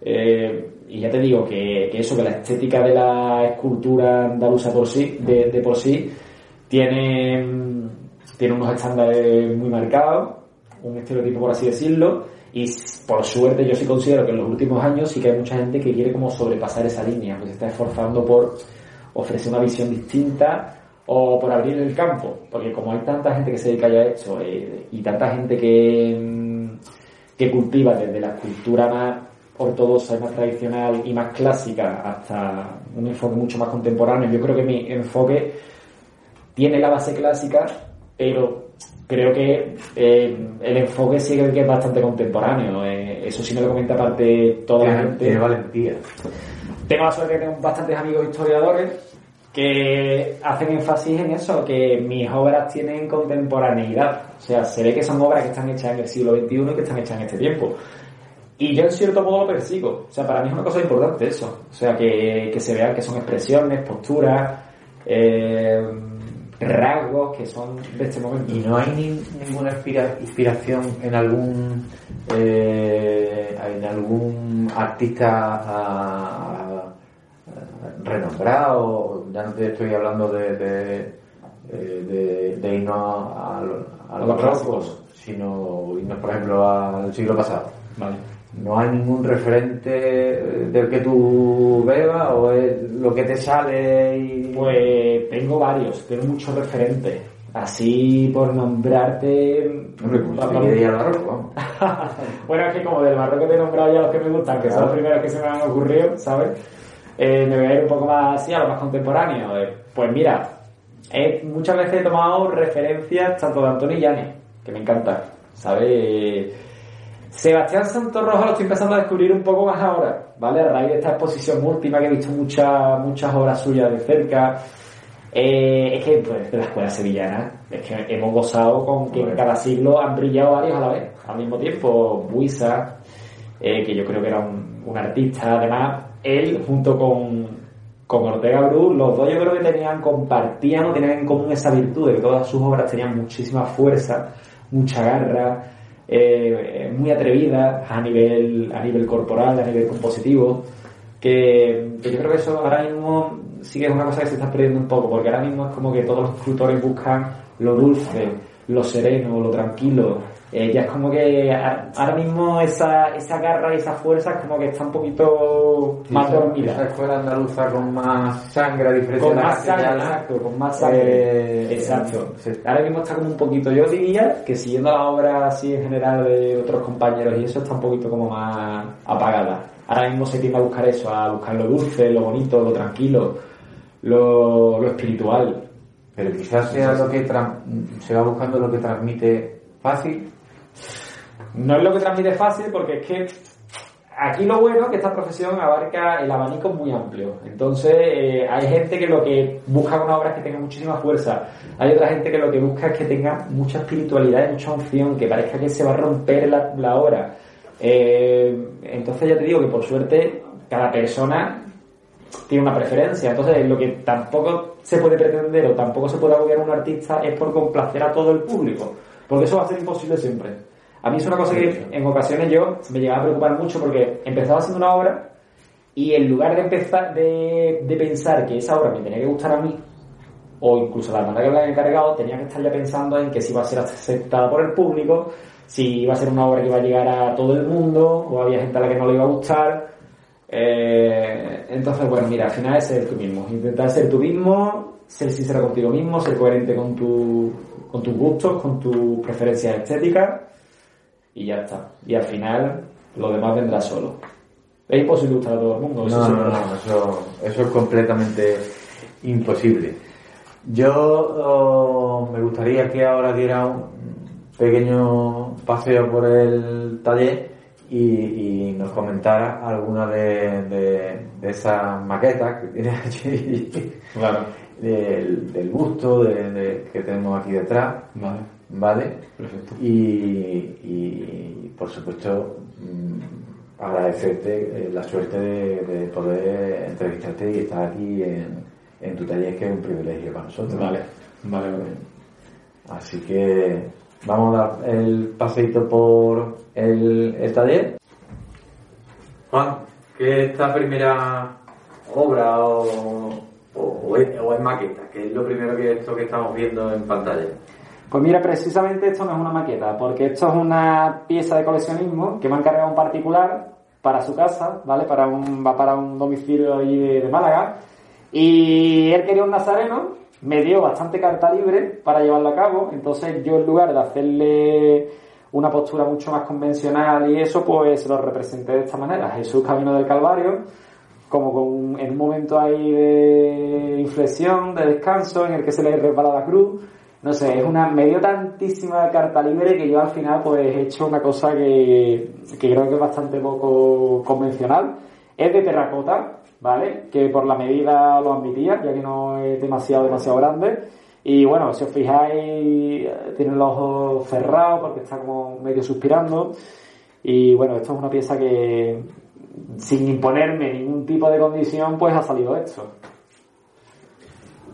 Eh, y ya te digo que, eso, que la estética de la escultura andaluza por sí, de, de por sí, tiene, tiene unos estándares muy marcados, un estereotipo por así decirlo, y por suerte yo sí considero que en los últimos años sí que hay mucha gente que quiere como sobrepasar esa línea, que se está esforzando por ofrecer una visión distinta o por abrir el campo, porque como hay tanta gente que se dedica ya a esto eh, y tanta gente que, mm, que cultiva desde la cultura más ortodoxa y más tradicional y más clásica hasta un enfoque mucho más contemporáneo, yo creo que mi enfoque tiene la base clásica, pero creo que eh, el enfoque sigue que es bastante contemporáneo. Eh, eso sí me lo comenta aparte toda la gente. Tiene valentía. Tengo la suerte de tener bastantes amigos historiadores que hacen énfasis en eso, que mis obras tienen contemporaneidad. O sea, se ve que son obras que están hechas en el siglo XXI y que están hechas en este tiempo. Y yo en cierto modo lo persigo. O sea, para mí es una cosa importante eso. O sea, que, que se vea que son expresiones, posturas, eh, rasgos que son de este momento. ¿Y no hay ninguna inspiración en algún eh, en algún artista renombrado? Ya no te estoy hablando de, de, eh, de, irnos a, los clásicos, sino irnos, por ejemplo, al siglo pasado. Vale. ¿No hay ningún referente del que tú bebas o es lo que te sale y... Pues tengo varios, tengo muchos referentes. Así por nombrarte... Hombre, pues al barroco, bueno, es que como del barroco te he nombrado ya los que me gustan, que son los primeros que se me han ocurrido, ¿sabes? Eh, me voy a ir un poco más así, a lo más contemporáneo. Eh, pues mira, muchas veces he tomado referencias tanto de Antonio y Yane, que me encanta, ¿sabes? Sebastián Santos Rojo lo estoy empezando a descubrir un poco más ahora, ¿vale? A raíz de esta exposición última que he visto muchas muchas obras suyas de cerca. Eh, es que, pues, de la escuela sevillana, es que hemos gozado con que en cada siglo han brillado varios a la vez, al mismo tiempo. Buisa, eh, que yo creo que era un, un, artista, además, él junto con, con Ortega Bru, los dos yo creo que tenían, compartían o tenían en común esa virtud de que todas sus obras tenían muchísima fuerza, mucha garra, eh, muy atrevida a nivel, a nivel corporal, a nivel compositivo, que, yo creo que eso ahora mismo sí que es una cosa que se está perdiendo un poco, porque ahora mismo es como que todos los escritores buscan lo dulce, lo sereno, lo tranquilo, eh, ya es como que ahora mismo esa, esa garra y esa fuerza es como que está un poquito más dormida. Esa escuela andaluza con más sangre, a diferencia con más sangre, exacto, con más sangre. Eh, exacto. Ahora mismo está como un poquito, yo diría que siguiendo la obra así en general de otros compañeros y eso está un poquito como más apagada. Ahora mismo se tiende a buscar eso, a buscar lo dulce, lo bonito, lo tranquilo, lo, lo espiritual. Pero quizás sea lo que se va buscando lo que transmite fácil no es lo que transmite fácil porque es que aquí lo bueno es que esta profesión abarca el abanico muy amplio. Entonces, eh, hay gente que lo que busca una obra es que tenga muchísima fuerza. Hay otra gente que lo que busca es que tenga mucha espiritualidad y mucha unción, que parezca que se va a romper la, la obra. Eh, entonces, ya te digo que por suerte, cada persona tiene una preferencia. Entonces, lo que tampoco se puede pretender o tampoco se puede apoyar a un artista es por complacer a todo el público. Porque eso va a ser imposible siempre. A mí es una cosa que en ocasiones yo me llegaba a preocupar mucho porque empezaba haciendo una obra y en lugar de empezar de, pensar que esa obra me tenía que gustar a mí, o incluso la hermandad que me había encargado, tenía que estar ya pensando en que si iba a ser aceptada por el público, si iba a ser una obra que iba a llegar a todo el mundo, o había gente a la que no le iba a gustar. Eh, entonces, bueno, mira, al final es ser tú mismo. Intentar ser tú mismo, ser sincero contigo mismo, ser coherente con, tu, con tus gustos, con tus preferencias estéticas y ya está. Y al final lo demás vendrá solo. Es imposible gustar a todo el mundo. Eso no, no, no, eso, eso es completamente imposible. Yo oh, me gustaría que ahora diera un pequeño paseo por el taller y, nos comentara alguna de, de, esas maquetas que tiene allí. Claro. del, del busto de- que tenemos aquí detrás, Vale, ¿vale? perfecto. Y, y, por supuesto, mm, agradecerte eh, la suerte de, de poder entrevistarte y estar aquí en, en tu taller, que es un privilegio para nosotros. Vale, vale, vale. Así que vamos a dar el paseito por el, el taller. Juan, ¿qué es esta primera obra o, o, o es, o es maqueta? ¿Qué es lo primero que esto que estamos viendo en pantalla? Pues mira, precisamente esto no es una maqueta, porque esto es una pieza de coleccionismo que me ha encargado un particular para su casa, ¿vale? Para un, va para un domicilio allí de, Málaga. Y él quería un nazareno, me dio bastante carta libre para llevarlo a cabo, entonces yo en lugar de hacerle una postura mucho más convencional y eso, pues lo representé de esta manera. Jesús Camino del Calvario, como con en un momento ahí de inflexión, de descanso, en el que se le resbala la cruz. No sé, es una, me dio tantísima carta libre que yo al final pues he hecho una cosa que, que creo que es bastante poco convencional. Es de terracota, ¿vale? Que por la medida lo admitía, ya que no es demasiado, demasiado grande. Y bueno, si os fijáis, eh, tiene los ojos cerrados porque está como medio suspirando. Y bueno, esto es una pieza que, sin imponerme ningún tipo de condición, pues ha salido esto.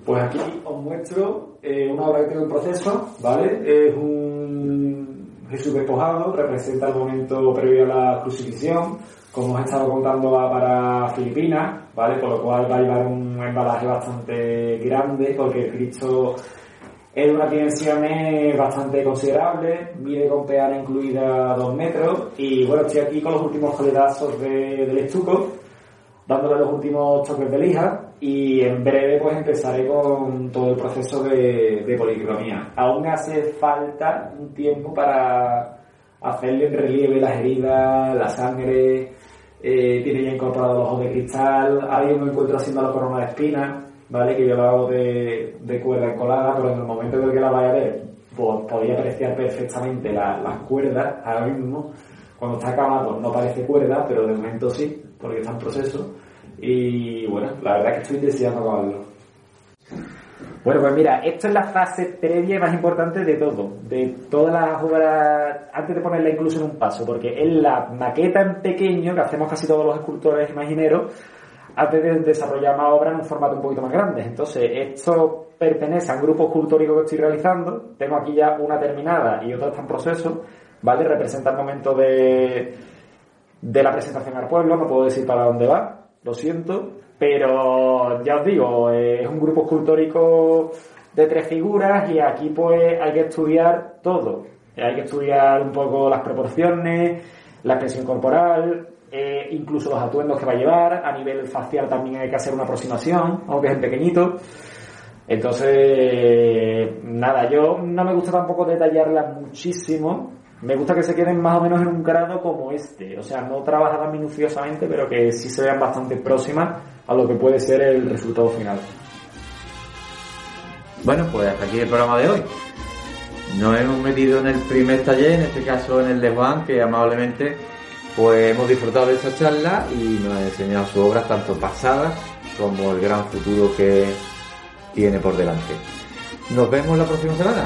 Pues aquí os muestro eh, una obra que tengo en proceso, ¿vale? Es un Jesús despojado, representa el momento previo a la crucifixión, como os he estado contando va para Filipinas, ¿vale? Por lo cual va a llevar un embalaje bastante grande, porque Cristo es de unas dimensiones bastante considerables, mide con peana incluida dos metros, y bueno, estoy aquí con los últimos coletazos de- del estuco, dándole los últimos toques de lija y en breve pues empezaré con todo el proceso de, de policromía. Aún hace falta un tiempo para hacerle en relieve las heridas, la sangre, eh, tiene ya incorporado los ojos de cristal, ahora yo me encuentro haciendo la corona de espinas, ¿vale? Que yo lo hago de, de cuerda encolada, pero en el momento en el que la vaya a ver, pues podía apreciar perfectamente la- las cuerdas ahora mismo. Cuando está acabado no parece cuerda, pero de momento sí, porque está en proceso. Y bueno, la verdad es que estoy deseando acabarlo. Bueno, pues mira, esto es la fase previa y más importante de todo, de todas las obras, antes de ponerla incluso en un paso, porque es la maqueta en pequeño que hacemos casi todos los escultores imagineros antes de desarrollar más obras en un formato un poquito más grande. Entonces, esto pertenece a un grupo escultórico que estoy realizando. Tengo aquí ya una terminada y otra está en proceso, ¿vale? Representa el momento de, de la presentación al pueblo, no puedo decir para dónde va, lo siento, pero ya os digo, eh, es un grupo escultórico de tres figuras y aquí pues hay que estudiar todo. Hay que estudiar un poco las proporciones, la expresión corporal, eh, incluso los atuendos que va a llevar, a nivel facial también hay que hacer una aproximación, aunque es en pequeñito. Entonces, nada, yo no me gusta tampoco detallarla muchísimo. Me gusta que se queden más o menos en un grado como este. O sea, no trabajadas minuciosamente, pero que sí se vean bastante próximas a lo que puede ser el resultado final. Bueno, pues hasta aquí el programa de hoy. Nos hemos metido en el primer taller, en este caso en el de Juan, que amablemente pues hemos disfrutado de esta charla y nos ha enseñado sus obras tanto pasadas como el gran futuro que tiene por delante. Nos vemos la próxima semana.